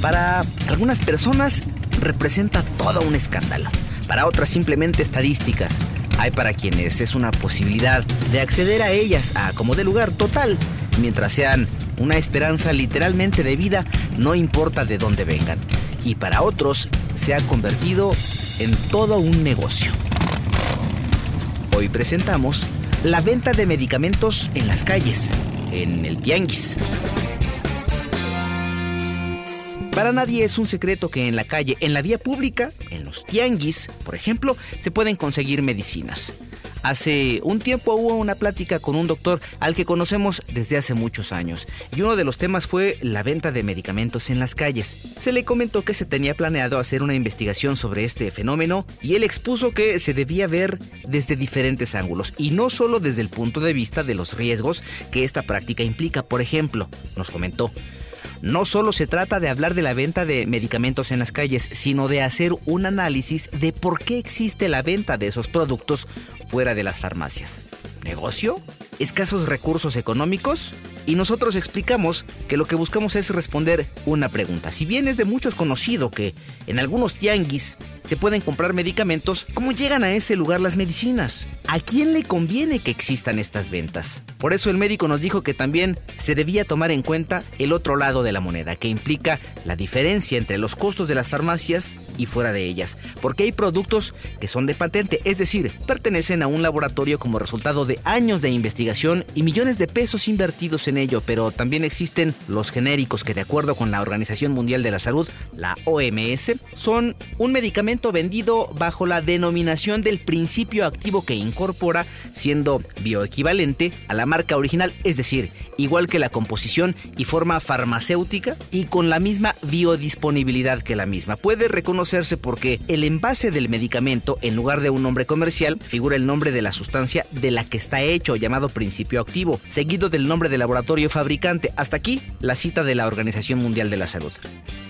Para algunas personas representa todo un escándalo, para otras simplemente estadísticas. Hay para quienes es una posibilidad de acceder a ellas a como de lugar total, mientras sean una esperanza literalmente de vida, no importa de dónde vengan. Y para otros se ha convertido en todo un negocio. Hoy presentamos la venta de medicamentos en las calles, en el tianguis. Para nadie es un secreto que en la calle, en la vía pública, en los tianguis, por ejemplo, se pueden conseguir medicinas. Hace un tiempo hubo una plática con un doctor al que conocemos desde hace muchos años y uno de los temas fue la venta de medicamentos en las calles. Se le comentó que se tenía planeado hacer una investigación sobre este fenómeno y él expuso que se debía ver desde diferentes ángulos y no solo desde el punto de vista de los riesgos que esta práctica implica. Por ejemplo, nos comentó, no solo se trata de hablar de la venta de medicamentos en las calles, sino de hacer un análisis de por qué existe la venta de esos productos fuera de las farmacias. ¿Negocio? ¿Escasos recursos económicos? Y nosotros explicamos que lo que buscamos es responder una pregunta. Si bien es de muchos conocido que en algunos tianguis se pueden comprar medicamentos, ¿cómo llegan a ese lugar las medicinas? ¿A quién le conviene que existan estas ventas? Por eso el médico nos dijo que también se debía tomar en cuenta el otro lado de la moneda, que implica la diferencia entre los costos de las farmacias y fuera de ellas, porque hay productos que son de patente, es decir, pertenecen a un laboratorio como resultado de años de investigación y millones de pesos invertidos en ello, pero también existen los genéricos que de acuerdo con la Organización Mundial de la Salud, la OMS, son un medicamento vendido bajo la denominación del principio activo que incorpora, siendo bioequivalente a la marca original, es decir, igual que la composición y forma farmacéutica y con la misma biodisponibilidad que la misma. Puede reconocerse porque el envase del medicamento, en lugar de un nombre comercial, figura el nombre de la sustancia de la que está hecho, llamado principio activo, seguido del nombre del laboratorio fabricante. Hasta aquí la cita de la Organización Mundial de la Salud.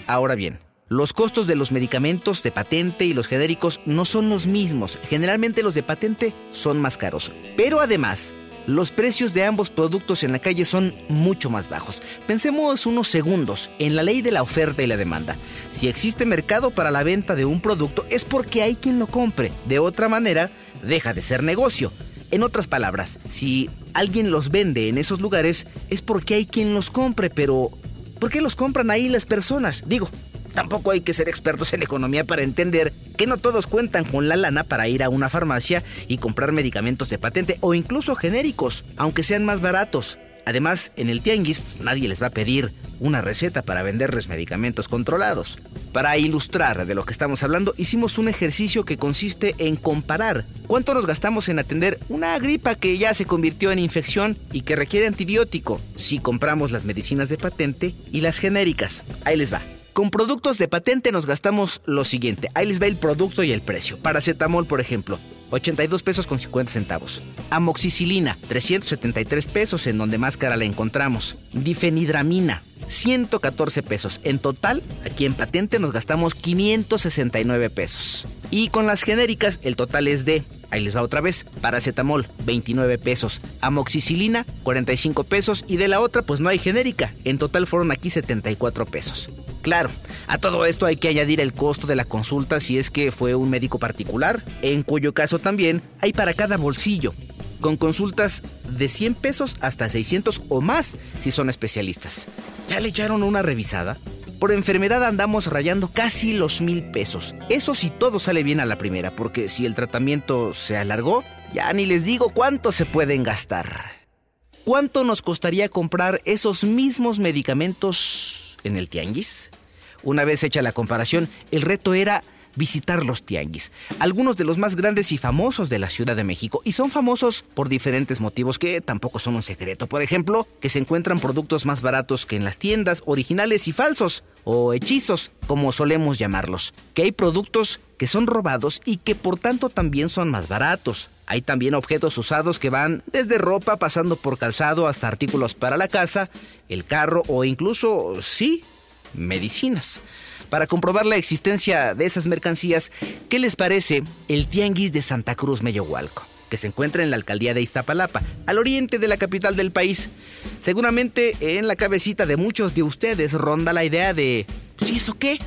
Ahora bien, los costos de los medicamentos de patente y los genéricos no son los mismos. Generalmente los de patente son más caros. Pero además, los precios de ambos productos en la calle son mucho más bajos. Pensemos unos segundos en la ley de la oferta y la demanda. Si existe mercado para la venta de un producto es porque hay quien lo compre. De otra manera, deja de ser negocio. En otras palabras, si alguien los vende en esos lugares es porque hay quien los compre, pero ¿por qué los compran ahí las personas? Digo, Tampoco hay que ser expertos en economía para entender que no todos cuentan con la lana para ir a una farmacia y comprar medicamentos de patente o incluso genéricos, aunque sean más baratos. Además, en el tianguis pues, nadie les va a pedir una receta para venderles medicamentos controlados. Para ilustrar de lo que estamos hablando, hicimos un ejercicio que consiste en comparar cuánto nos gastamos en atender una gripa que ya se convirtió en infección y que requiere antibiótico si compramos las medicinas de patente y las genéricas. Ahí les va. Con productos de patente nos gastamos lo siguiente. Ahí les va el producto y el precio. Paracetamol, por ejemplo, 82 pesos con 50 centavos. Amoxicilina, 373 pesos en donde más cara la encontramos. Difenidramina, 114 pesos. En total, aquí en patente nos gastamos 569 pesos. Y con las genéricas, el total es de Ahí les va otra vez. Paracetamol, 29 pesos. Amoxicilina, 45 pesos. Y de la otra, pues no hay genérica. En total fueron aquí 74 pesos. Claro, a todo esto hay que añadir el costo de la consulta si es que fue un médico particular, en cuyo caso también hay para cada bolsillo, con consultas de 100 pesos hasta 600 o más si son especialistas. ¿Ya le echaron una revisada? Por enfermedad andamos rayando casi los mil pesos. Eso si todo sale bien a la primera, porque si el tratamiento se alargó, ya ni les digo cuánto se pueden gastar. ¿Cuánto nos costaría comprar esos mismos medicamentos en el tianguis? Una vez hecha la comparación, el reto era visitar los tianguis, algunos de los más grandes y famosos de la Ciudad de México, y son famosos por diferentes motivos que tampoco son un secreto. Por ejemplo, que se encuentran productos más baratos que en las tiendas, originales y falsos, o hechizos, como solemos llamarlos, que hay productos que son robados y que por tanto también son más baratos. Hay también objetos usados que van desde ropa pasando por calzado hasta artículos para la casa, el carro o incluso, sí, medicinas. Para comprobar la existencia de esas mercancías, ¿qué les parece el Tianguis de Santa Cruz Meyohualco? que se encuentra en la alcaldía de Iztapalapa, al oriente de la capital del país. Seguramente en la cabecita de muchos de ustedes ronda la idea de ¿Sí eso qué?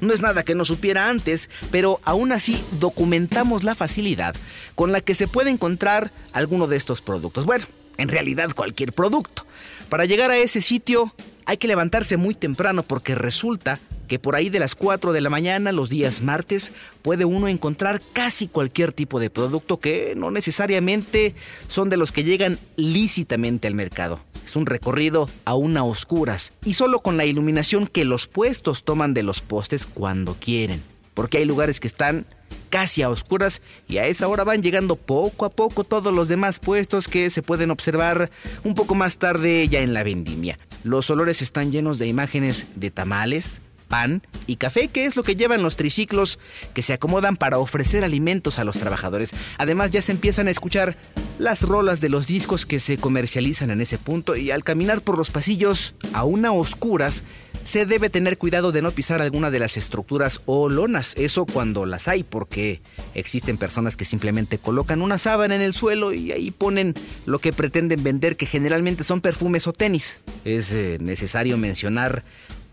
No es nada que no supiera antes, pero aún así documentamos la facilidad con la que se puede encontrar alguno de estos productos. Bueno, en realidad cualquier producto. Para llegar a ese sitio hay que levantarse muy temprano porque resulta que por ahí de las 4 de la mañana los días martes puede uno encontrar casi cualquier tipo de producto que no necesariamente son de los que llegan lícitamente al mercado. Es un recorrido aún a oscuras y solo con la iluminación que los puestos toman de los postes cuando quieren. Porque hay lugares que están casi a oscuras y a esa hora van llegando poco a poco todos los demás puestos que se pueden observar un poco más tarde ya en la vendimia. Los olores están llenos de imágenes de tamales, pan y café, que es lo que llevan los triciclos que se acomodan para ofrecer alimentos a los trabajadores. Además ya se empiezan a escuchar las rolas de los discos que se comercializan en ese punto y al caminar por los pasillos aún a oscuras, se debe tener cuidado de no pisar alguna de las estructuras o lonas, eso cuando las hay, porque existen personas que simplemente colocan una sábana en el suelo y ahí ponen lo que pretenden vender, que generalmente son perfumes o tenis. Es eh, necesario mencionar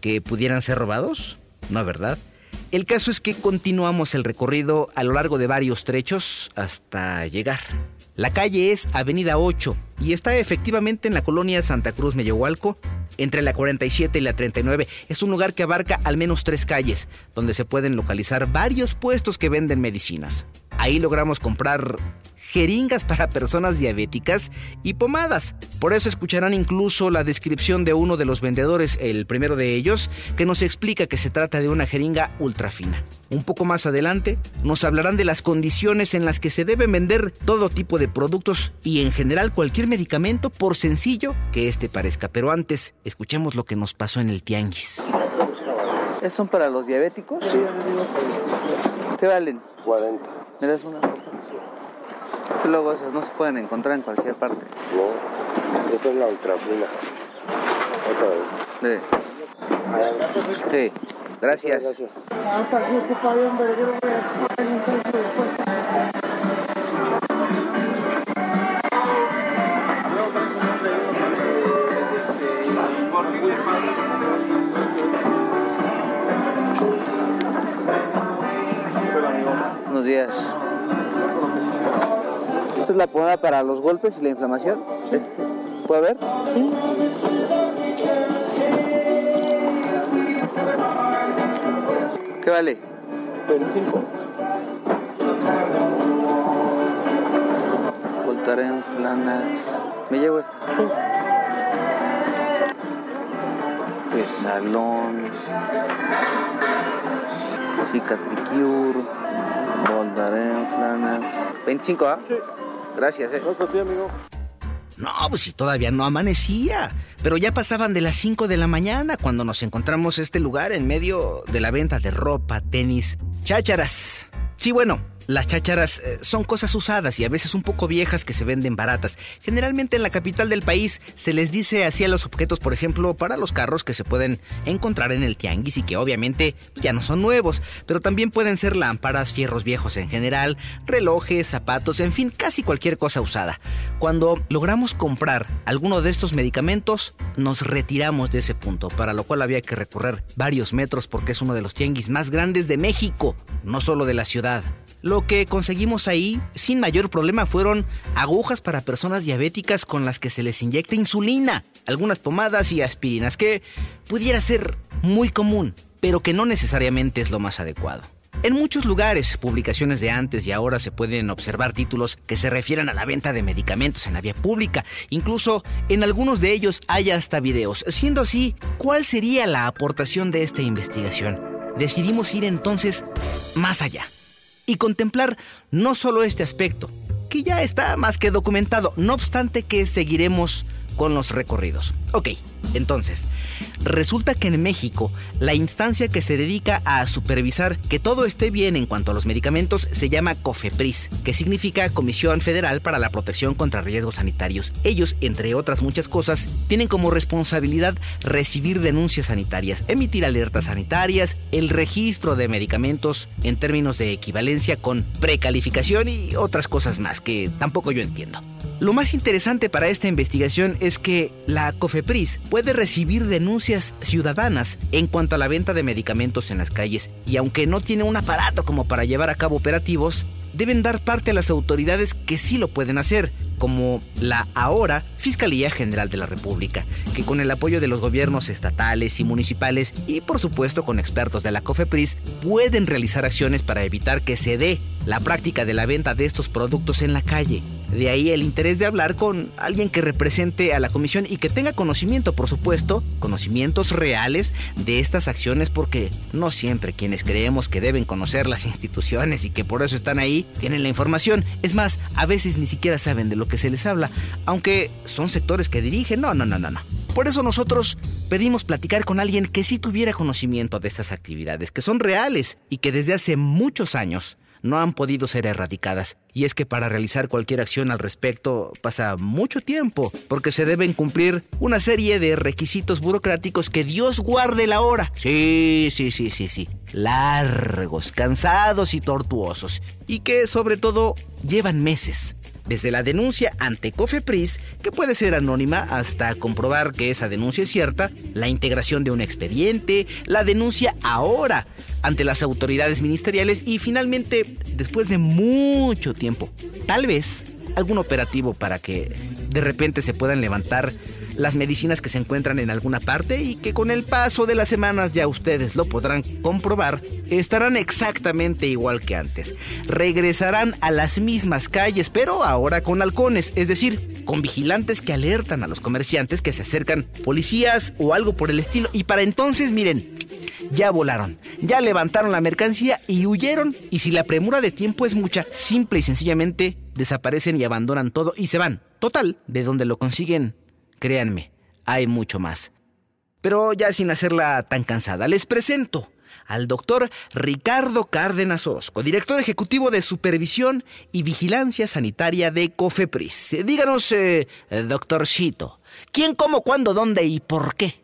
que pudieran ser robados? No, ¿verdad? El caso es que continuamos el recorrido a lo largo de varios trechos hasta llegar. La calle es Avenida 8 y está efectivamente en la colonia Santa Cruz Mellehualco, entre la 47 y la 39. Es un lugar que abarca al menos tres calles, donde se pueden localizar varios puestos que venden medicinas. Ahí logramos comprar jeringas para personas diabéticas y pomadas. Por eso escucharán incluso la descripción de uno de los vendedores, el primero de ellos, que nos explica que se trata de una jeringa ultra fina. Un poco más adelante nos hablarán de las condiciones en las que se deben vender todo tipo de productos y en general cualquier medicamento por sencillo que este parezca. Pero antes, escuchemos lo que nos pasó en el tianguis. ¿Esos son para los diabéticos? Sí, ¿Qué valen? 40. ¿Me das una? Luego esas no se pueden encontrar en cualquier parte. No, esta es la ultrafina. Otra vez. Sí. Sí. Gracias. Gracias. Buenos días. ¿Esta es la pomada para los golpes y la inflamación? ¿Puede ver? ¿Qué vale? 25. Voltaren, Flanax. ¿Me llevo esta? Pesalón. Cicatricure. Voltaren, Flanax. 25, ¿ah? Sí. Gracias, eh. Otro sí, amigo. No, pues si todavía no amanecía. Pero ya pasaban de las 5 de la mañana cuando nos encontramos este lugar en medio de la venta de ropa, tenis, chácharas. Sí, bueno, las chácharas eh, son cosas usadas y a veces un poco viejas que se venden baratas. Generalmente en la capital del país se les dice así a los objetos, por ejemplo, para los carros que se pueden encontrar en el tianguis y que obviamente ya no son nuevos, pero también pueden ser lámparas, fierros viejos en general, relojes, zapatos, en fin, casi cualquier cosa usada. Cuando logramos comprar alguno de estos medicamentos, nos retiramos de ese punto, para lo cual había que recorrer varios metros porque es uno de los tianguis más grandes de México, no solo de la ciudad. Lo que conseguimos ahí, sin mayor problema, fueron agujas para personas diabéticas con las que se les inyecta insulina, algunas pomadas y aspirinas, que pudiera ser muy común, pero que no necesariamente es lo más adecuado. En muchos lugares, publicaciones de antes y ahora se pueden observar títulos que se refieren a la venta de medicamentos en la vía pública. Incluso en algunos de ellos hay hasta videos. Siendo así, ¿cuál sería la aportación de esta investigación? Decidimos ir entonces más allá y contemplar no solo este aspecto, que ya está más que documentado, no obstante que seguiremos con los recorridos. Ok, entonces, resulta que en México la instancia que se dedica a supervisar que todo esté bien en cuanto a los medicamentos se llama COFEPRIS, que significa Comisión Federal para la Protección contra Riesgos Sanitarios. Ellos, entre otras muchas cosas, tienen como responsabilidad recibir denuncias sanitarias, emitir alertas sanitarias, el registro de medicamentos en términos de equivalencia con precalificación y otras cosas más que tampoco yo entiendo. Lo más interesante para esta investigación es que la COFEPRIS puede recibir denuncias ciudadanas en cuanto a la venta de medicamentos en las calles. Y aunque no tiene un aparato como para llevar a cabo operativos, deben dar parte a las autoridades que sí lo pueden hacer, como la ahora Fiscalía General de la República, que con el apoyo de los gobiernos estatales y municipales y por supuesto con expertos de la COFEPRIS pueden realizar acciones para evitar que se dé la práctica de la venta de estos productos en la calle. De ahí el interés de hablar con alguien que represente a la comisión y que tenga conocimiento, por supuesto, conocimientos reales de estas acciones porque no siempre quienes creemos que deben conocer las instituciones y que por eso están ahí tienen la información. Es más, a veces ni siquiera saben de lo que se les habla, aunque son sectores que dirigen. No, no, no, no, no. Por eso nosotros pedimos platicar con alguien que sí tuviera conocimiento de estas actividades, que son reales y que desde hace muchos años no han podido ser erradicadas. Y es que para realizar cualquier acción al respecto pasa mucho tiempo, porque se deben cumplir una serie de requisitos burocráticos que Dios guarde la hora. Sí, sí, sí, sí, sí. Largos, cansados y tortuosos. Y que sobre todo llevan meses desde la denuncia ante Cofepris, que puede ser anónima, hasta comprobar que esa denuncia es cierta, la integración de un expediente, la denuncia ahora ante las autoridades ministeriales y finalmente, después de mucho tiempo, tal vez algún operativo para que de repente se puedan levantar las medicinas que se encuentran en alguna parte y que con el paso de las semanas ya ustedes lo podrán comprobar, estarán exactamente igual que antes. Regresarán a las mismas calles, pero ahora con halcones, es decir, con vigilantes que alertan a los comerciantes que se acercan policías o algo por el estilo. Y para entonces, miren, ya volaron, ya levantaron la mercancía y huyeron. Y si la premura de tiempo es mucha, simple y sencillamente desaparecen y abandonan todo y se van. Total, de donde lo consiguen Créanme, hay mucho más. Pero ya sin hacerla tan cansada, les presento al doctor Ricardo Cárdenas Orozco, director ejecutivo de Supervisión y Vigilancia Sanitaria de COFEPRIS. Díganos, eh, doctorcito, ¿quién, cómo, cuándo, dónde y por qué?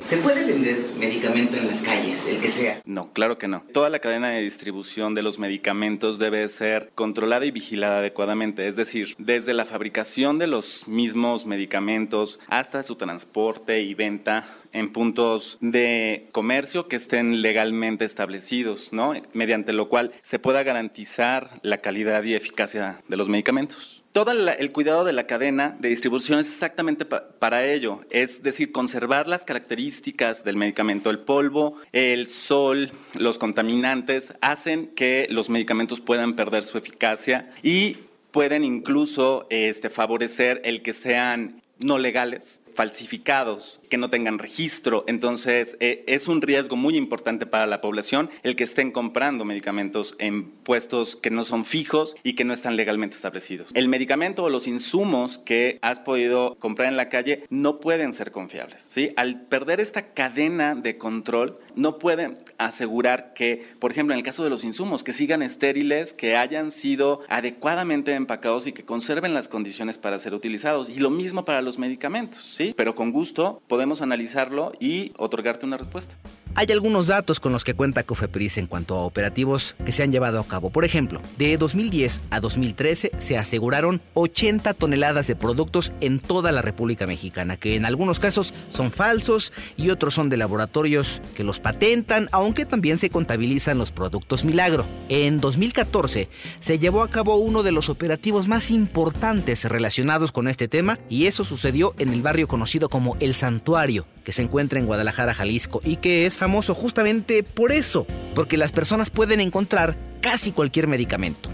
¿Se puede vender medicamento en las calles, el que sea? No, claro que no. Toda la cadena de distribución de los medicamentos debe ser controlada y vigilada adecuadamente, es decir, desde la fabricación de los mismos medicamentos hasta su transporte y venta en puntos de comercio que estén legalmente establecidos, ¿no? Mediante lo cual se pueda garantizar la calidad y eficacia de los medicamentos todo el cuidado de la cadena de distribución es exactamente para ello, es decir, conservar las características del medicamento. El polvo, el sol, los contaminantes hacen que los medicamentos puedan perder su eficacia y pueden incluso este, favorecer el que sean no legales falsificados, que no tengan registro. Entonces, eh, es un riesgo muy importante para la población el que estén comprando medicamentos en puestos que no son fijos y que no están legalmente establecidos. El medicamento o los insumos que has podido comprar en la calle no pueden ser confiables. ¿sí? Al perder esta cadena de control, no pueden asegurar que, por ejemplo, en el caso de los insumos, que sigan estériles, que hayan sido adecuadamente empacados y que conserven las condiciones para ser utilizados. Y lo mismo para los medicamentos. ¿sí? pero con gusto podemos analizarlo y otorgarte una respuesta. Hay algunos datos con los que cuenta Cofepris en cuanto a operativos que se han llevado a cabo. Por ejemplo, de 2010 a 2013 se aseguraron 80 toneladas de productos en toda la República Mexicana, que en algunos casos son falsos y otros son de laboratorios que los patentan, aunque también se contabilizan los productos milagro. En 2014 se llevó a cabo uno de los operativos más importantes relacionados con este tema y eso sucedió en el barrio conocido como El Santuario, que se encuentra en Guadalajara, Jalisco, y que es famoso justamente por eso, porque las personas pueden encontrar casi cualquier medicamento.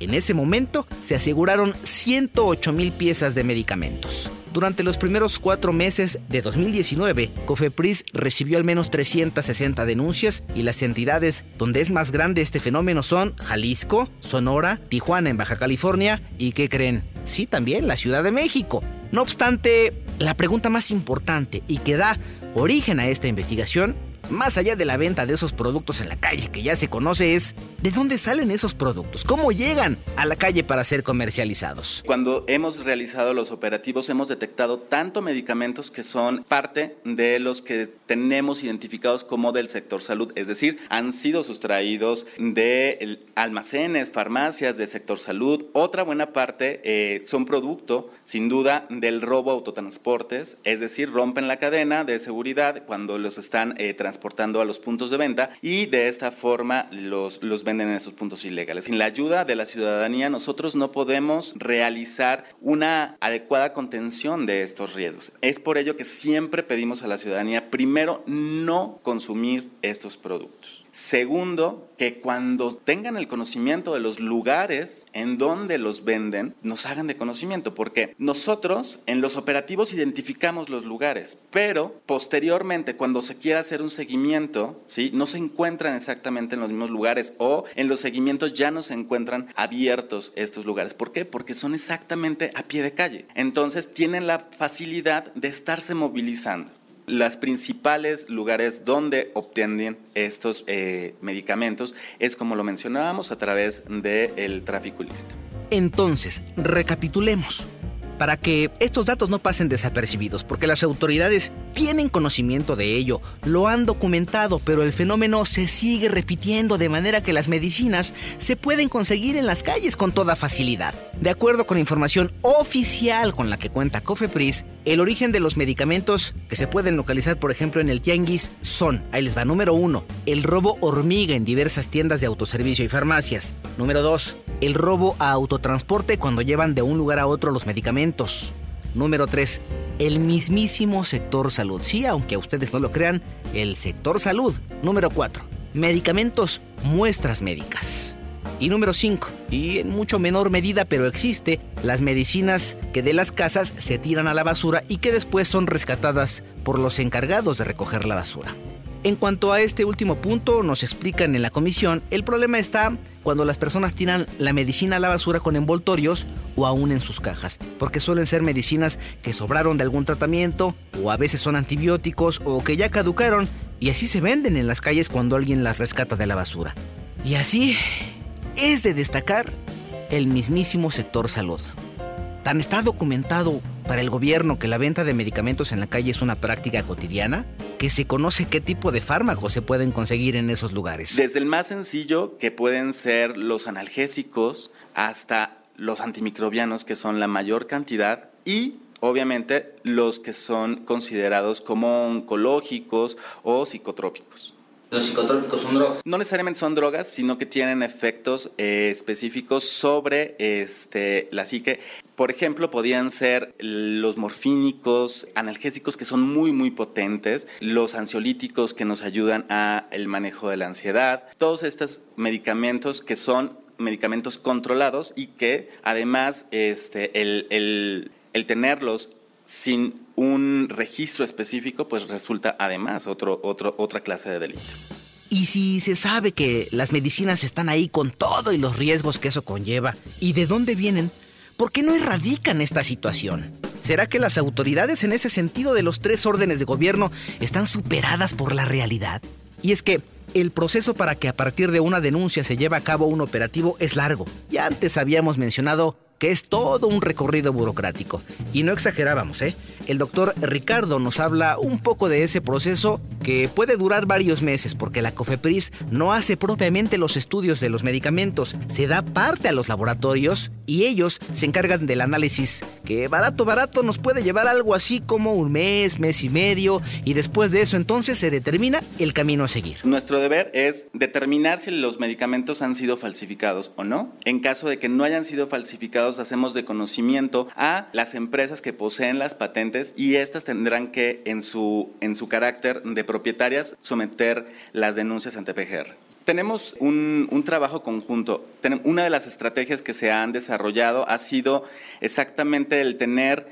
En ese momento se aseguraron 108 mil piezas de medicamentos. Durante los primeros cuatro meses de 2019, Cofepris recibió al menos 360 denuncias y las entidades donde es más grande este fenómeno son Jalisco, Sonora, Tijuana en Baja California y, ¿qué creen? Sí, también la Ciudad de México. No obstante, la pregunta más importante y que da origen a esta investigación más allá de la venta de esos productos en la calle que ya se conoce, es ¿de dónde salen esos productos? ¿Cómo llegan a la calle para ser comercializados? Cuando hemos realizado los operativos hemos detectado tanto medicamentos que son parte de los que tenemos identificados como del sector salud, es decir, han sido sustraídos de almacenes, farmacias del sector salud. Otra buena parte eh, son producto, sin duda, del robo autotransportes, es decir, rompen la cadena de seguridad cuando los están eh, transportando a los puntos de venta y de esta forma los, los venden en esos puntos ilegales. Sin la ayuda de la ciudadanía, nosotros no podemos realizar una adecuada contención de estos riesgos. Es por ello que siempre pedimos a la ciudadanía, primero, no consumir estos productos. Segundo, que cuando tengan el conocimiento de los lugares en donde los venden, nos hagan de conocimiento, porque nosotros en los operativos identificamos los lugares, pero posteriormente cuando se quiera hacer un seguimiento, ¿sí? no se encuentran exactamente en los mismos lugares o en los seguimientos ya no se encuentran abiertos estos lugares. ¿Por qué? Porque son exactamente a pie de calle. Entonces tienen la facilidad de estarse movilizando los principales lugares donde obtienen estos eh, medicamentos es, como lo mencionábamos, a través del tráfico ilícito. Entonces, recapitulemos para que estos datos no pasen desapercibidos, porque las autoridades tienen conocimiento de ello, lo han documentado, pero el fenómeno se sigue repitiendo de manera que las medicinas se pueden conseguir en las calles con toda facilidad. De acuerdo con información oficial con la que cuenta Cofepris, el origen de los medicamentos que se pueden localizar, por ejemplo, en el tianguis son, ahí les va, número uno, el robo hormiga en diversas tiendas de autoservicio y farmacias. Número dos, el robo a autotransporte cuando llevan de un lugar a otro los medicamentos. Número 3. El mismísimo sector salud. Sí, aunque ustedes no lo crean, el sector salud. Número 4. Medicamentos, muestras médicas. Y número 5, y en mucho menor medida, pero existe, las medicinas que de las casas se tiran a la basura y que después son rescatadas por los encargados de recoger la basura. En cuanto a este último punto, nos explican en la comisión, el problema está cuando las personas tiran la medicina a la basura con envoltorios o aún en sus cajas, porque suelen ser medicinas que sobraron de algún tratamiento o a veces son antibióticos o que ya caducaron y así se venden en las calles cuando alguien las rescata de la basura. Y así es de destacar el mismísimo sector salud. Tan está documentado para el gobierno que la venta de medicamentos en la calle es una práctica cotidiana que se conoce qué tipo de fármacos se pueden conseguir en esos lugares. Desde el más sencillo, que pueden ser los analgésicos, hasta los antimicrobianos, que son la mayor cantidad, y obviamente los que son considerados como oncológicos o psicotrópicos. ¿Los psicotrópicos son drogas? No necesariamente son drogas, sino que tienen efectos eh, específicos sobre este, la psique. Por ejemplo, podían ser los morfínicos, analgésicos que son muy, muy potentes, los ansiolíticos que nos ayudan a el manejo de la ansiedad, todos estos medicamentos que son medicamentos controlados y que además este, el, tenerlos sin un registro específico, pues resulta además otro, otro, otra clase de delito. Y si se sabe que las medicinas están ahí con todo y los riesgos que eso conlleva, ¿y de dónde vienen? ¿Por qué no erradican esta situación? ¿Será que las autoridades en ese sentido de los tres órdenes de gobierno están superadas por la realidad? Y es que el proceso para que a partir de una denuncia se lleve a cabo un operativo es largo. Ya antes habíamos mencionado que es todo un recorrido burocrático. Y no exagerábamos, ¿eh? El doctor Ricardo nos habla un poco de ese proceso que puede durar varios meses porque la COFEPRIS no hace propiamente los estudios de los medicamentos, se da parte a los laboratorios y ellos se encargan del análisis, que barato barato nos puede llevar algo así como un mes, mes y medio, y después de eso entonces se determina el camino a seguir. Nuestro deber es determinar si los medicamentos han sido falsificados o no. En caso de que no hayan sido falsificados, hacemos de conocimiento a las empresas que poseen las patentes y estas tendrán que en su, en su carácter de propietarias someter las denuncias ante PGR. Tenemos un, trabajo conjunto. Una de las estrategias que se han desarrollado ha sido exactamente el tener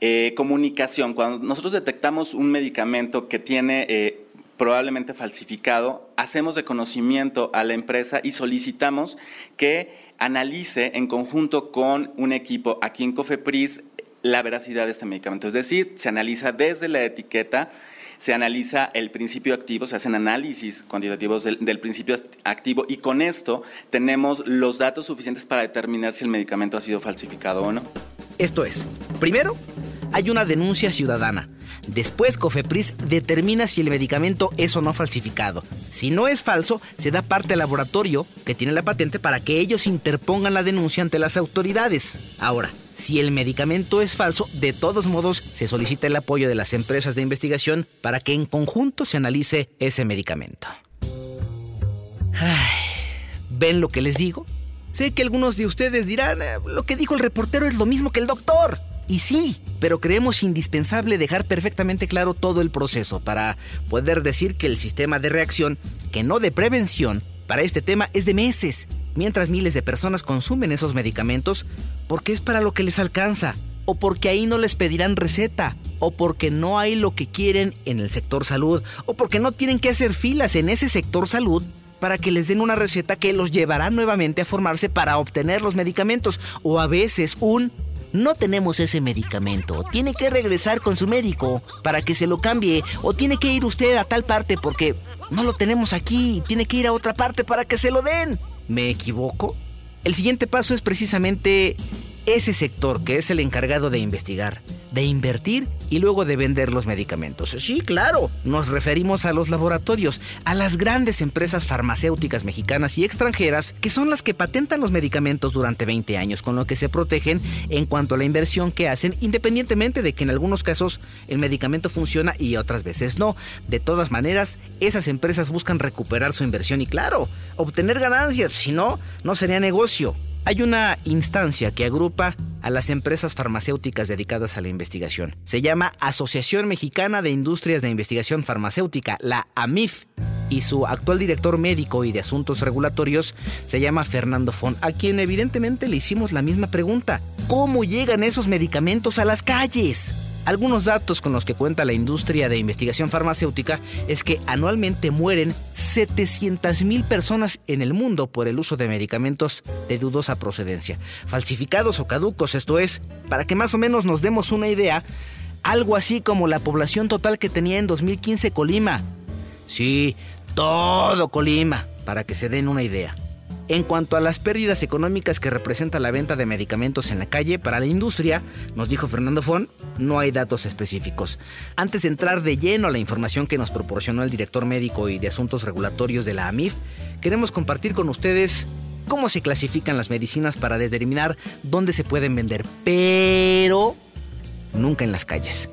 eh, comunicación. Cuando nosotros detectamos un medicamento que tiene eh, probablemente falsificado, hacemos de conocimiento a la empresa y solicitamos que analice en conjunto con un equipo aquí en Cofepris la veracidad de este medicamento. Es decir, se analiza desde la etiqueta se analiza el principio activo, se hacen análisis cuantitativos del, del principio activo y con esto tenemos los datos suficientes para determinar si el medicamento ha sido falsificado o no. Esto es, primero, hay una denuncia ciudadana. Después, Cofepris determina si el medicamento es o no falsificado. Si no es falso, se da parte al laboratorio que tiene la patente para que ellos interpongan la denuncia ante las autoridades. Ahora, si el medicamento es falso, de todos modos se solicita el apoyo de las empresas de investigación para que en conjunto se analice ese medicamento. ¿Ven lo que les digo? Sé que algunos de ustedes dirán, eh, lo que dijo el reportero es lo mismo que el doctor. Y sí, pero creemos indispensable dejar perfectamente claro todo el proceso para poder decir que el sistema de reacción, que no de prevención, para este tema es de meses, mientras miles de personas consumen esos medicamentos porque es para lo que les alcanza, o porque ahí no les pedirán receta, o porque no hay lo que quieren en el sector salud, o porque no tienen que hacer filas en ese sector salud para que les den una receta que los llevará nuevamente a formarse para obtener los medicamentos, o a veces un no tenemos ese medicamento. Tiene que regresar con su médico para que se lo cambie o tiene que ir usted a tal parte porque no lo tenemos aquí. Tiene que ir a otra parte para que se lo den. ¿Me equivoco? El siguiente paso es precisamente ese sector que es el encargado de investigar, de invertir y luego de vender los medicamentos. Sí, claro, nos referimos a los laboratorios, a las grandes empresas farmacéuticas mexicanas y extranjeras que son las que patentan los medicamentos durante 20 años, con lo que se protegen en cuanto a la inversión que hacen, independientemente de que en algunos casos el medicamento funciona y otras veces no. De todas maneras, esas empresas buscan recuperar su inversión y claro, obtener ganancias, si no, no sería negocio. Hay una instancia que agrupa a las empresas farmacéuticas dedicadas a la investigación. Se llama Asociación Mexicana de Industrias de Investigación Farmacéutica, la AMIF, y su actual director médico y de asuntos regulatorios se llama Fernando Fon, a quien evidentemente le hicimos la misma pregunta. ¿Cómo llegan esos medicamentos a las calles? Algunos datos con los que cuenta la industria de investigación farmacéutica es que anualmente mueren 700.000 personas en el mundo por el uso de medicamentos de dudosa procedencia, falsificados o caducos, esto es, para que más o menos nos demos una idea, algo así como la población total que tenía en 2015 Colima. Sí, todo Colima, para que se den una idea. En cuanto a las pérdidas económicas que representa la venta de medicamentos en la calle para la industria, nos dijo Fernando Fon, no hay datos específicos. Antes de entrar de lleno a la información que nos proporcionó el director médico y de asuntos regulatorios de la AMIF, queremos compartir con ustedes cómo se clasifican las medicinas para determinar dónde se pueden vender, pero nunca en las calles.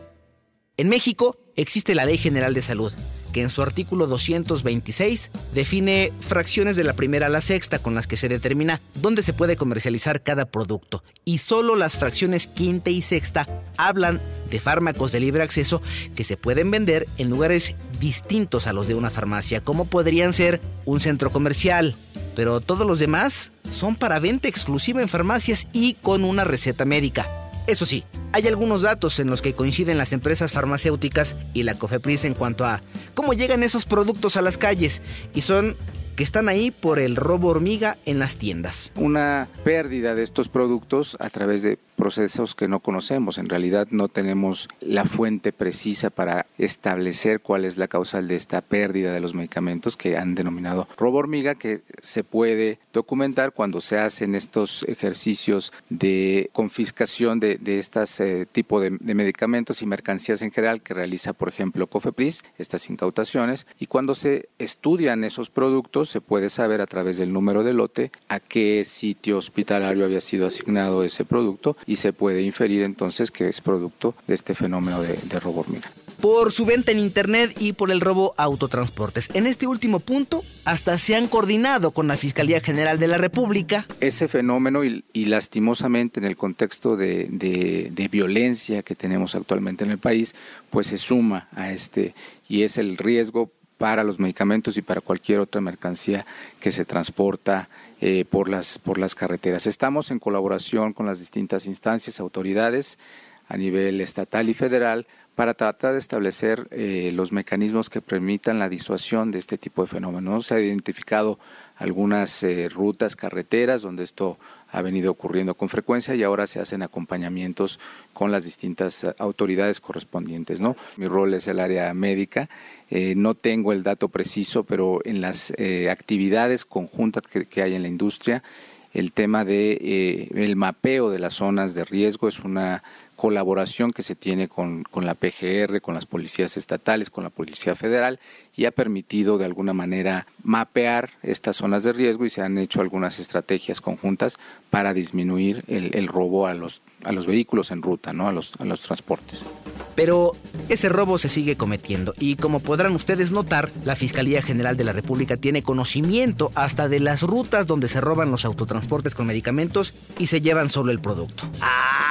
En México existe la Ley General de Salud, que en su artículo 226 define fracciones de la primera a la sexta con las que se determina dónde se puede comercializar cada producto. Y solo las fracciones quinta y sexta hablan de fármacos de libre acceso que se pueden vender en lugares distintos a los de una farmacia, como podrían ser un centro comercial. Pero todos los demás son para venta exclusiva en farmacias y con una receta médica. Eso sí, hay algunos datos en los que coinciden las empresas farmacéuticas y la COFEPRIS en cuanto a cómo llegan esos productos a las calles y son que están ahí por el robo hormiga en las tiendas. Una pérdida de estos productos a través de procesos que no conocemos. En realidad no tenemos la fuente precisa para establecer cuál es la causal de esta pérdida de los medicamentos que han denominado robo hormiga, que se puede documentar cuando se hacen estos ejercicios de confiscación de, de este tipo de, de, medicamentos y mercancías en general que realiza, por ejemplo, COFEPRIS, estas incautaciones, y cuando se estudian esos productos se puede saber a través del número de lote a qué sitio hospitalario había sido asignado ese producto y se puede inferir entonces que es producto de este fenómeno de, de robo hormiga por su venta en Internet y por el robo autotransportes. En este último punto, hasta se han coordinado con la Fiscalía General de la República. Ese fenómeno y, y lastimosamente en el contexto de, de, de, violencia que tenemos actualmente en el país, pues se suma a este y es el riesgo para los medicamentos y para cualquier otra mercancía que se transporta eh, por, las, por las carreteras. Estamos en colaboración con las distintas instancias, autoridades a nivel estatal y federal para tratar de establecer eh, los mecanismos que permitan la disuasión de este tipo de fenómenos. Se ha identificado algunas eh, rutas carreteras donde esto ha venido ocurriendo con frecuencia y ahora se hacen acompañamientos con las distintas eh, autoridades correspondientes. ¿no? Mi rol es el área médica. Eh, no tengo el dato preciso, pero en las eh, actividades conjuntas que, hay en la industria, el tema de el mapeo de las zonas de riesgo es una colaboración que se tiene con, con, la PGR, con las policías estatales, con la Policía Federal y ha permitido de alguna manera mapear estas zonas de riesgo y se han hecho algunas estrategias conjuntas para disminuir el, el robo a los, a los vehículos en ruta, ¿no? a, los, a los transportes. Pero ese robo se sigue cometiendo y como podrán ustedes notar, la Fiscalía General de la República tiene conocimiento hasta de las rutas donde se roban los autotransportes con medicamentos y se llevan solo el producto. ¡Ah!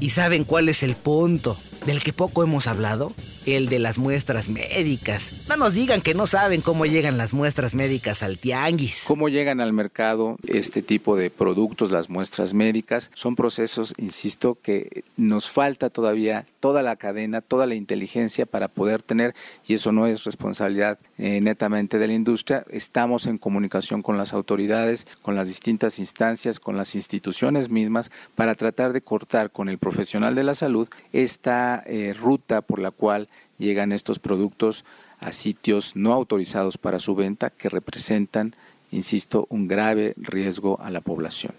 ¿Y saben cuál es el punto? Del que poco hemos hablado, el de las muestras médicas. No nos digan que no saben cómo llegan las muestras médicas al tianguis. ¿Cómo llegan al mercado este tipo de productos, las muestras médicas? Son procesos, insisto, que nos falta todavía toda la cadena, toda la inteligencia para poder tener, y eso no es responsabilidad eh, netamente de la industria, estamos en comunicación con las autoridades, con las distintas instancias, con las instituciones mismas, para tratar de cortar con el profesional de la salud esta eh, ruta por la cual llegan estos productos a sitios no autorizados para su venta que representan insisto, un grave riesgo a la población.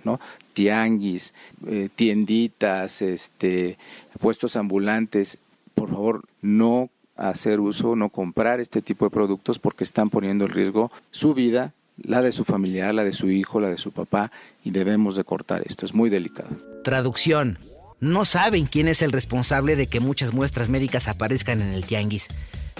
Tianguis, eh, tienditas, este, puestos ambulantes, por favor, no hacer uso, no comprar este tipo de productos porque están poniendo en riesgo su vida, la de su familiar, la de su hijo, la de su papá, y debemos de cortar esto, es muy delicado. Traducción no saben quién es el responsable de que muchas muestras médicas aparezcan en el tianguis,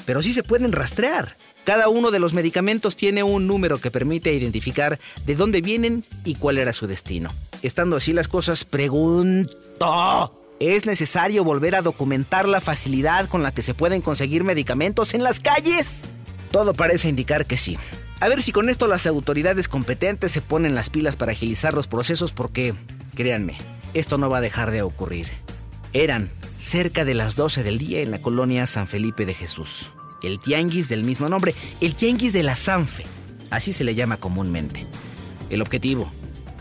pero sí se pueden rastrear. Cada uno de los medicamentos tiene un número que permite identificar de dónde vienen y cuál era su destino. Estando así las cosas, pregunto. ¿Es necesario volver a documentar la facilidad con la que se pueden conseguir medicamentos en las calles? Todo parece indicar que sí. A ver si con esto las autoridades competentes se ponen las pilas para agilizar los procesos porque, créanme, esto no va a dejar de ocurrir. Eran cerca de las 12 del día en la colonia San Felipe de Jesús. El tianguis del mismo nombre, el tianguis de la Sanfe, así se le llama comúnmente. El objetivo,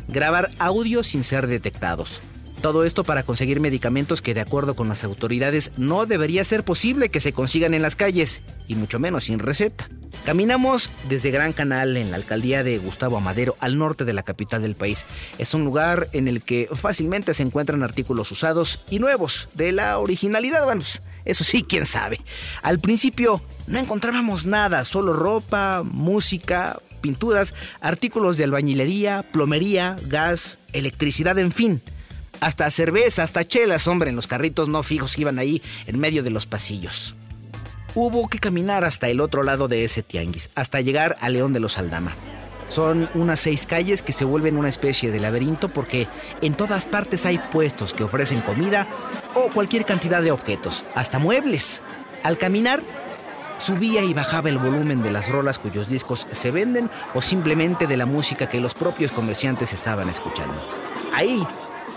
grabar audio sin ser detectados. Todo esto para conseguir medicamentos que de acuerdo con las autoridades no debería ser posible que se consigan en las calles, y mucho menos sin receta. Caminamos desde Gran Canal en la alcaldía de Gustavo Amadero al norte de la capital del país. Es un lugar en el que fácilmente se encuentran artículos usados y nuevos de la originalidad, bueno, pues, eso sí, quién sabe. Al principio no encontrábamos nada, solo ropa, música, pinturas, artículos de albañilería, plomería, gas, electricidad, en fin. Hasta cerveza, hasta chelas, hombre, en los carritos no fijos que iban ahí en medio de los pasillos hubo que caminar hasta el otro lado de ese tianguis, hasta llegar a León de los Aldama. Son unas seis calles que se vuelven una especie de laberinto porque en todas partes hay puestos que ofrecen comida o cualquier cantidad de objetos, hasta muebles. Al caminar, subía y bajaba el volumen de las rolas cuyos discos se venden o simplemente de la música que los propios comerciantes estaban escuchando. Ahí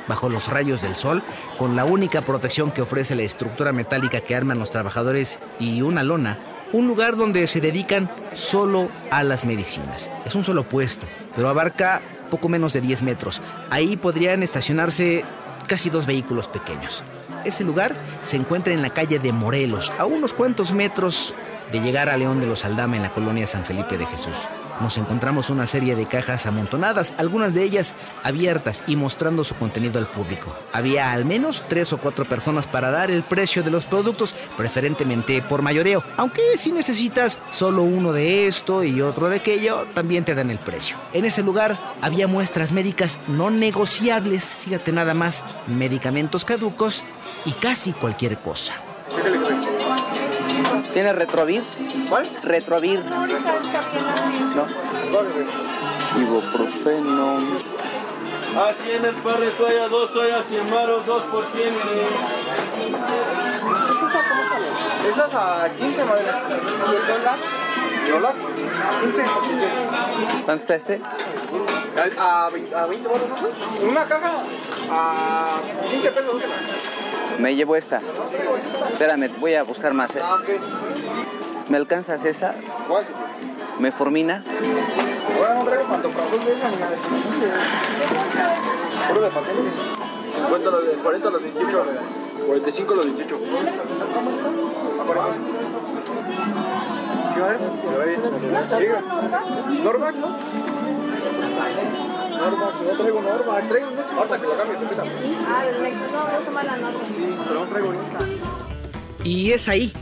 bajo los rayos del sol, con la única protección que ofrece la estructura metálica que arman los trabajadores y una lona, un lugar donde se dedican solo a las medicinas. Es un solo puesto, pero abarca poco menos de 10 metros. Ahí podrían estacionarse casi dos vehículos pequeños. Ese lugar se encuentra en la calle de Morelos, a unos cuantos metros de llegar a León de los Aldama en la colonia San Felipe de Jesús nos encontramos una serie de cajas amontonadas, algunas de ellas abiertas y mostrando su contenido al público. Había al menos tres o cuatro personas para dar el precio de los productos, preferentemente por mayoreo, aunque si necesitas solo uno de esto y otro de aquello, también te dan el precio. En ese lugar había muestras médicas no negociables, fíjate nada más, medicamentos caducos y casi cualquier cosa. ¿Tiene retrovir? ¿Cuál? Retrovir. No. Ibuprofeno. A 100 el par de toallas, dos toallas 100 maros, dos por 100. ¿Esas a 15, madre? ¿Y el dólar? ¿Dólar? 15. ¿Cuánto está este? A, 20, a 20 Una caja a 15 pesos, 12 me llevo esta. Espérame, voy a buscar más. ¿eh? Ah, ¿Me alcanzas esa? ¿Cuál? ¿Me formina? Bueno, no traigo pantoflas. ¿Dónde es la niña? Puro de papel. 50 los de 40 los 28. 45 los 28. ¿Sí va a ver? ¿Normax? Normax, no traigo Normax, traigo un Ahorita que lo cambie. Ah, del Nexo, no, voy a tomar la nota. Sí, pero no traigo ahorita. Y es ahí,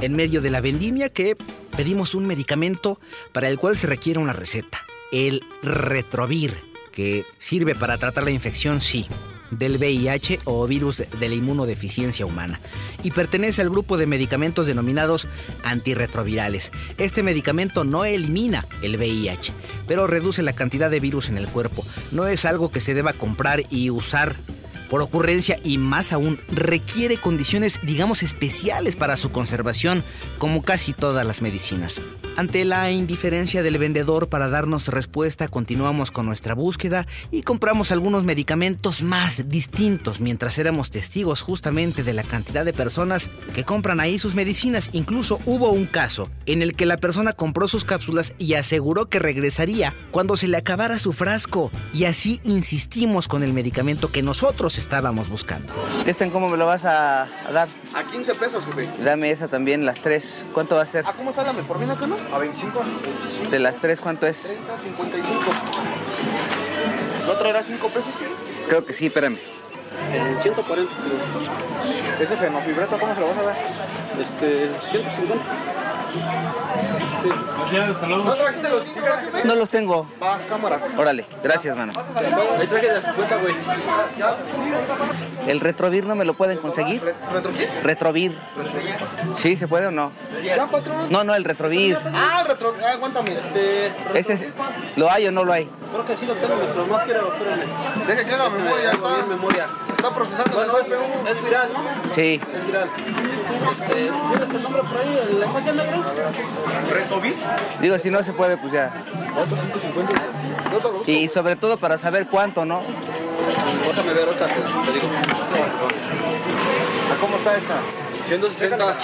en medio de la vendimia, que pedimos un medicamento para el cual se requiere una receta. El Retrovir, que sirve para tratar la infección, sí, del VIH o virus de la inmunodeficiencia humana y pertenece al grupo de medicamentos denominados antirretrovirales. Este medicamento no elimina el VIH, pero reduce la cantidad de virus en el cuerpo. No es algo que se deba comprar y usar por ocurrencia y más aún requiere condiciones digamos especiales para su conservación como casi todas las medicinas. Ante la indiferencia del vendedor para darnos respuesta continuamos con nuestra búsqueda y compramos algunos medicamentos más distintos mientras éramos testigos justamente de la cantidad de personas que compran ahí sus medicinas. Incluso hubo un caso en el que la persona compró sus cápsulas y aseguró que regresaría cuando se le acabara su frasco y así insistimos con el medicamento que nosotros estábamos buscando. ¿Este cómo me lo vas a, a dar? A 15 pesos, jefe. Dame esa también, las tres. ¿Cuánto va a ser? ¿A cómo está la metformina acá, no? A 25. De las tres, ¿cuánto es? 30, 55. ¿No traerá 5 pesos, qué? Creo que sí, espérame. En 140. Ese fenofibrato, ¿cómo se lo vas a dar? Este, 150. Sí. ¿No los 5, jefe? No los tengo. Va, cámara. Órale, gracias, mano. Ahí traje de 50, güey. ¿El retrovir no me lo pueden conseguir? ¿Re- ¿Retro qué? Retrovir. ¿Sí se puede o no? ¿Ya, patrón? No, no, el retrovir. Ah, retro... Ah, aguántame. Este, Ese es- ¿Lo hay o no lo hay? creo que sí lo tengo, pero más que espérame. Deja que haga memoria. Está, memoria. Está procesando Bueno, la es, CPU. es viral, ¿no? Sí. Es viral. Este, ¿tienes el nombre por ahí? ¿La imagen negro? ¿Retovit? Digo, si no se puede, pues ya. Otro 150. No te lo Y sobre todo para saber cuánto, ¿no? Déjame ver otra, te, te digo. ¿Cómo está esta? 170.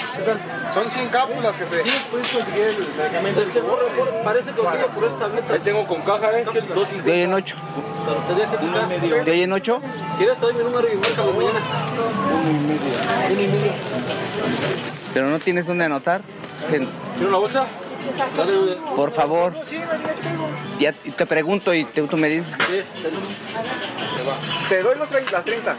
Son 100 cápsulas, jefe. ¿Sí puedes conseguir el medicamento? Es que por- por- parece que lo tengo por esta tableta. Ahí tengo con caja, ¿eh? 250. De hoy en ocho. Pero tendría que checar. De hoy en ocho. ¿Quieres? Te doy mi número y márcame mañana. Pero no tienes dónde anotar. ¿Quieres una bolsa? Por favor. Ya te pregunto y te- tú me dices. sí, Te doy los 30, las 30.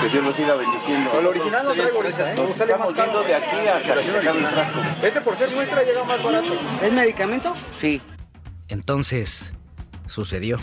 Que Dios lo siga bendiciendo. El original no traigo ahorita, ¿eh? Como sale más caro. de aquí hasta que el frasco. Este por ser muestra llega más barato. ¿Es medicamento? Sí. Entonces, sucedió.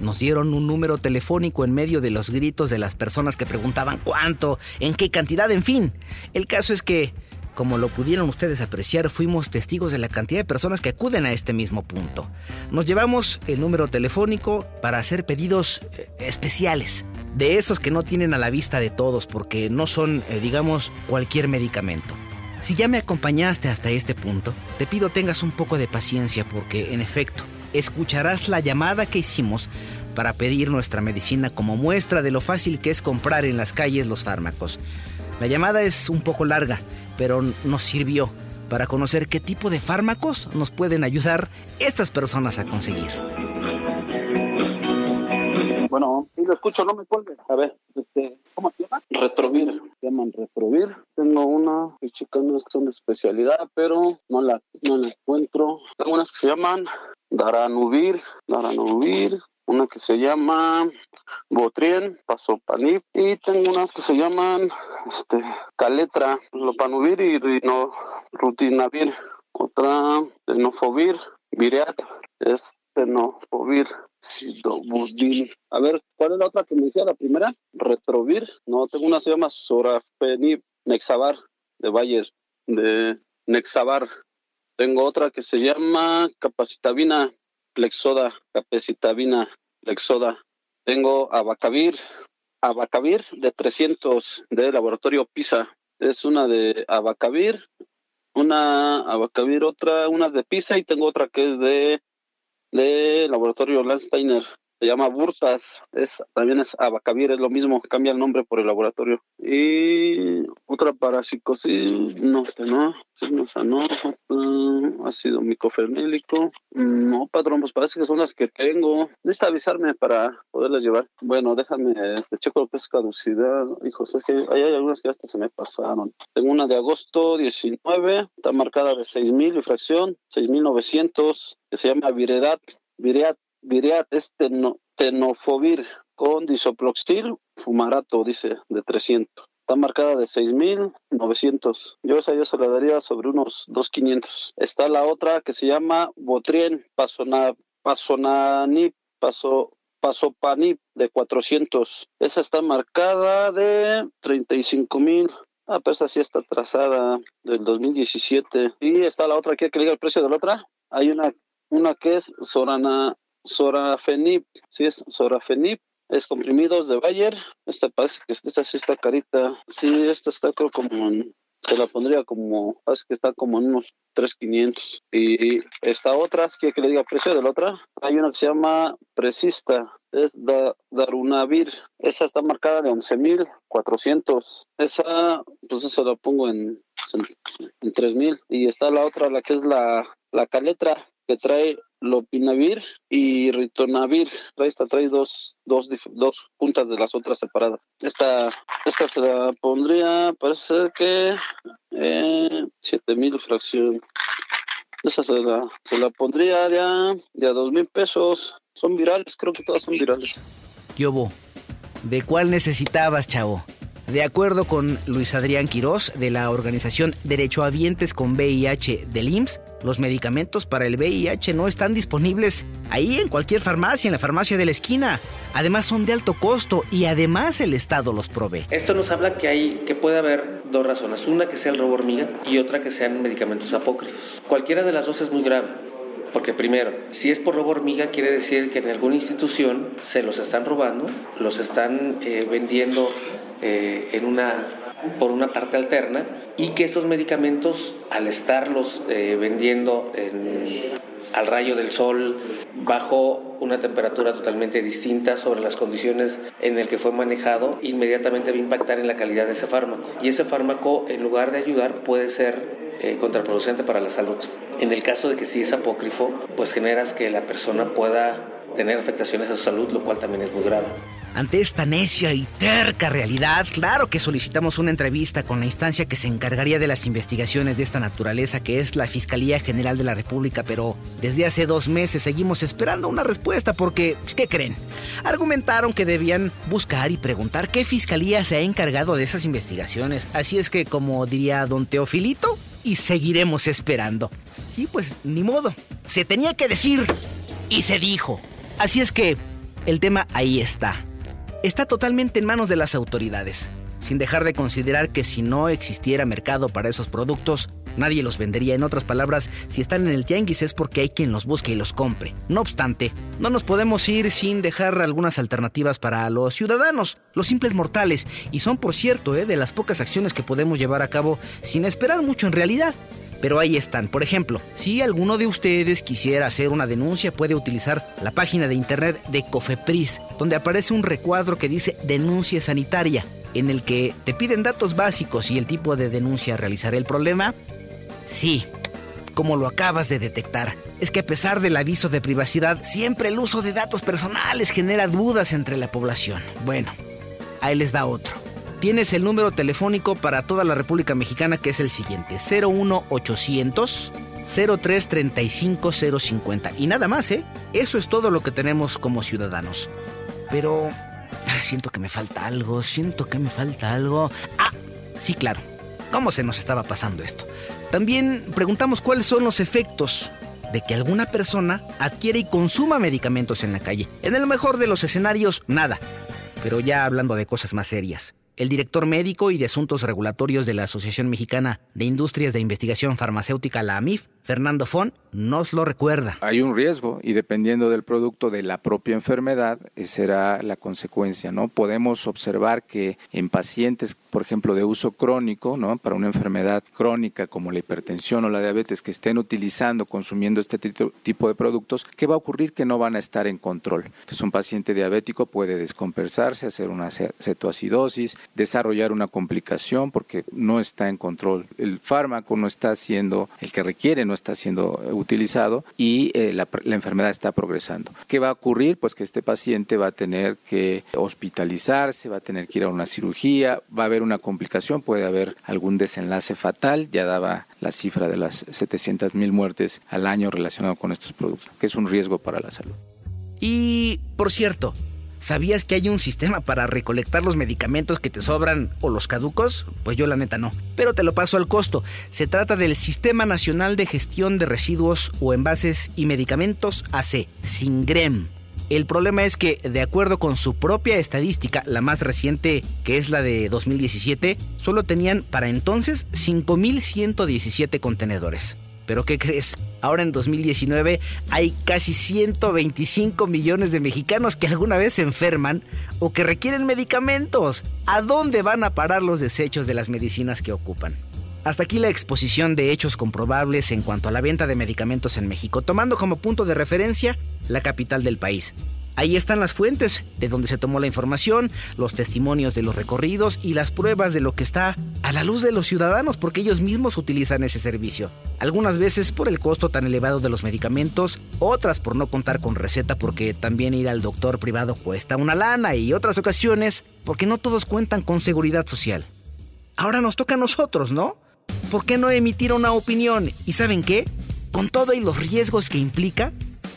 Nos dieron un número telefónico en medio de los gritos de las personas que preguntaban cuánto, en qué cantidad, en fin. El caso es que, como lo pudieron ustedes apreciar, fuimos testigos de la cantidad de personas que acuden a este mismo punto. Nos llevamos el número telefónico para hacer pedidos eh, especiales, de esos que no tienen a la vista de todos porque no son, eh, digamos, cualquier medicamento. Si ya me acompañaste hasta este punto, te pido tengas un poco de paciencia porque, en efecto, escucharás la llamada que hicimos para pedir nuestra medicina como muestra de lo fácil que es comprar en las calles los fármacos. La llamada es un poco larga, pero nos sirvió para conocer qué tipo de fármacos nos pueden ayudar estas personas a conseguir. Bueno, sí lo escucho, no me cuelgue. A ver, este, ¿cómo se llama? Retrovir. Se llaman Retrovir. Tengo una, checando que son de especialidad, pero no la, no la encuentro. Tengo unas que se llaman Daranubir, Daranubir, una que se llama Botrien, Pasopanib, y tengo unas que se llaman este, Caletra, Lopanubir y Rino, Rutinavir. Otra, Tenofovir, Vireat, es Tenofovir. A ver, ¿cuál es la otra que me decía? La primera, Retrovir. No, tengo una que se llama Sorafenib, Nexavar, de Bayer, de Nexavar. Tengo otra que se llama Capacitabina, Lexoda, Capacitabina, Lexoda. Tengo Abacavir, Abacavir de 300 de Laboratorio PISA. Es una de Abacavir, una Abacavir, otra, unas de PISA y tengo otra que es de de Laboratorio Landsteiner. Se llama Burtas, es, también es Abacavir, es lo mismo, cambia el nombre por el laboratorio. Y otra para psicosis, no, este no, signo no, ácido micofenélico, no, patrón, pues parece que son las que tengo. Necesita avisarme para poderlas llevar. Bueno, déjame, te checo lo que es caducidad. Hijos, es que hay, algunas que hasta se me pasaron. Tengo una de agosto 19, está marcada de 6.000 y fracción, 6.900, que se llama Viredad, Vireat Viriat es tenofovir con disoploxil fumarato, dice, de 300. Está marcada de 6.900. Yo esa yo se la daría sobre unos 2.500. Está la otra que se llama Botrien Pasona, Pasonanip, Paso, Pasopanip de 400. Esa está marcada de 35.000. Ah, pero esa sí está trazada del 2017. Y está la otra, ¿quiere que diga el precio de la otra? Hay una, una que es Sorana, Sorafenib, sí es Sorafenib, es comprimidos de Bayer. Esta parece que esta sí está carita. Sí, esta está creo como en, se la pondría como, parece que está como en unos 3.500. Y esta otra, ¿quiere que le diga precio de la otra? Hay una que se llama Presista, es da, Darunavir. Esa está marcada de 11.400. Esa, pues eso la pongo en, en, en 3.000. Y está la otra, la que es la, la caletra, que trae Lopinavir y Ritonavir. Esta trae dos, dos, dos puntas de las otras separadas. Esta, esta se la pondría, parece que eh, 7000 fracción. Esa se la, se la pondría ya de a dos mil pesos. Son virales, creo que todas son virales. Yobo, ¿de cuál necesitabas, chavo? De acuerdo con Luis Adrián Quirós de la organización Derechohabientes con VIH del IMSS, los medicamentos para el VIH no están disponibles ahí en cualquier farmacia, en la farmacia de la esquina. Además son de alto costo y además el Estado los provee. Esto nos habla que hay que puede haber dos razones, una que sea el robo hormiga y otra que sean medicamentos apócrifos. Cualquiera de las dos es muy grave. Porque primero, si es por robo hormiga, quiere decir que en alguna institución se los están robando, los están eh, vendiendo eh, en una, por una parte alterna y que estos medicamentos, al estarlos eh, vendiendo al rayo del sol, bajo una temperatura totalmente distinta sobre las condiciones en las que fue manejado, inmediatamente va a impactar en la calidad de ese fármaco. Y ese fármaco, en lugar de ayudar, puede ser eh, contraproducente para la salud. En el caso de que sí es apócrifo, pues generas que la persona pueda tener afectaciones a su salud, lo cual también es muy grave. Ante esta necia y terca realidad, claro que solicitamos una entrevista con la instancia que se encargaría de las investigaciones de esta naturaleza, que es la Fiscalía General de la República, pero desde hace dos meses seguimos esperando una respuesta porque, ¿qué creen? Argumentaron que debían buscar y preguntar qué fiscalía se ha encargado de esas investigaciones. Así es que, como diría don Teofilito, y seguiremos esperando. Sí, pues ni modo. Se tenía que decir y se dijo. Así es que el tema ahí está. Está totalmente en manos de las autoridades, sin dejar de considerar que si no existiera mercado para esos productos, nadie los vendería. En otras palabras, si están en el tianguis es porque hay quien los busque y los compre. No obstante, no nos podemos ir sin dejar algunas alternativas para los ciudadanos, los simples mortales, y son por cierto ¿eh? de las pocas acciones que podemos llevar a cabo sin esperar mucho en realidad. Pero ahí están. Por ejemplo, si alguno de ustedes quisiera hacer una denuncia, puede utilizar la página de internet de Cofepris, donde aparece un recuadro que dice denuncia sanitaria, en el que te piden datos básicos y el tipo de denuncia a realizar el problema. Sí, como lo acabas de detectar, es que a pesar del aviso de privacidad, siempre el uso de datos personales genera dudas entre la población. Bueno, ahí les va otro tienes el número telefónico para toda la República Mexicana que es el siguiente: 01800 0335 050. Y nada más, ¿eh? Eso es todo lo que tenemos como ciudadanos. Pero siento que me falta algo, siento que me falta algo. Ah, sí, claro. ¿Cómo se nos estaba pasando esto? También preguntamos cuáles son los efectos de que alguna persona adquiere y consuma medicamentos en la calle. En el mejor de los escenarios, nada. Pero ya hablando de cosas más serias. El director médico y de asuntos regulatorios de la Asociación Mexicana de Industrias de Investigación Farmacéutica, la AMIF, Fernando Fon nos lo recuerda. Hay un riesgo y dependiendo del producto de la propia enfermedad eh, será la consecuencia, ¿no? Podemos observar que en pacientes, por ejemplo, de uso crónico, ¿no? Para una enfermedad crónica como la hipertensión o la diabetes que estén utilizando, consumiendo este tipo de productos, ¿qué va a ocurrir? Que no van a estar en control. Entonces un paciente diabético puede descompensarse, hacer una cetoacidosis, desarrollar una complicación porque no está en control. El fármaco no está siendo el que requiere, no está siendo utilizado y eh, la, la, enfermedad está progresando. ¿Qué va a ocurrir? Pues que este paciente va a tener que hospitalizarse, va a tener que ir a una cirugía, va a haber una complicación, puede haber algún desenlace fatal, ya daba la cifra de las 700 mil muertes al año relacionado con estos productos, que es un riesgo para la salud. Y, por cierto, ¿Sabías que hay un sistema para recolectar los medicamentos que te sobran o los caducos? Pues yo la neta no. Pero te lo paso al costo. Se trata del Sistema Nacional de Gestión de Residuos o Envases y Medicamentos AC, SINGREM. El problema es que, de acuerdo con su propia estadística, la más reciente, que es la de 2017, solo tenían para entonces 5.117 contenedores. Pero ¿qué crees? Ahora en 2019 hay casi 125 millones de mexicanos que alguna vez se enferman o que requieren medicamentos. ¿A dónde van a parar los desechos de las medicinas que ocupan? Hasta aquí la exposición de hechos comprobables en cuanto a la venta de medicamentos en México, tomando como punto de referencia la capital del país. Ahí están las fuentes de donde se tomó la información, los testimonios de los recorridos y las pruebas de lo que está a la luz de los ciudadanos porque ellos mismos utilizan ese servicio. Algunas veces por el costo tan elevado de los medicamentos, otras por no contar con receta porque también ir al doctor privado cuesta una lana y otras ocasiones porque no todos cuentan con seguridad social. Ahora nos toca a nosotros, ¿no? ¿Por qué no emitir una opinión? ¿Y saben qué? Con todo y los riesgos que implica,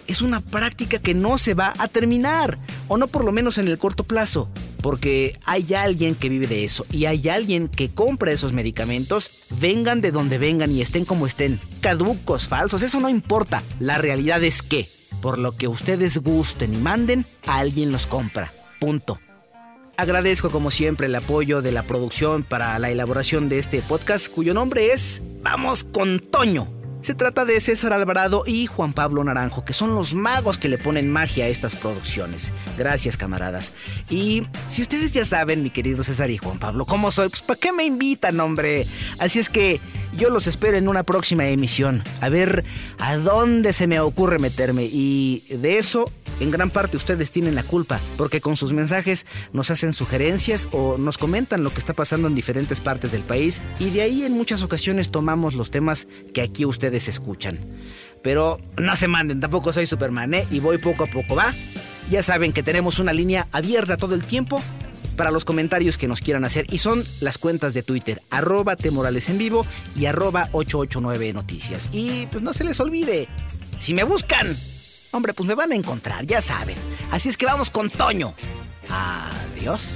es una práctica que no se va a terminar, o no por lo menos en el corto plazo, porque hay alguien que vive de eso y hay alguien que compra esos medicamentos, vengan de donde vengan y estén como estén, caducos, falsos, eso no importa, la realidad es que, por lo que ustedes gusten y manden, alguien los compra, punto. Agradezco como siempre el apoyo de la producción para la elaboración de este podcast cuyo nombre es Vamos con Toño se trata de César Alvarado y Juan Pablo Naranjo, que son los magos que le ponen magia a estas producciones. Gracias, camaradas. Y si ustedes ya saben, mi querido César y Juan Pablo, cómo soy, pues ¿para qué me invitan, hombre? Así es que yo los espero en una próxima emisión. A ver a dónde se me ocurre meterme. Y de eso en gran parte ustedes tienen la culpa, porque con sus mensajes nos hacen sugerencias o nos comentan lo que está pasando en diferentes partes del país y de ahí en muchas ocasiones tomamos los temas que aquí ustedes escuchan. Pero no se manden, tampoco soy Superman, ¿eh? Y voy poco a poco, ¿va? Ya saben que tenemos una línea abierta todo el tiempo para los comentarios que nos quieran hacer y son las cuentas de Twitter, arroba temorales en vivo y arroba 889 noticias. Y pues no se les olvide, si me buscan Hombre, pues me van a encontrar, ya saben. Así es que vamos con Toño. Adiós.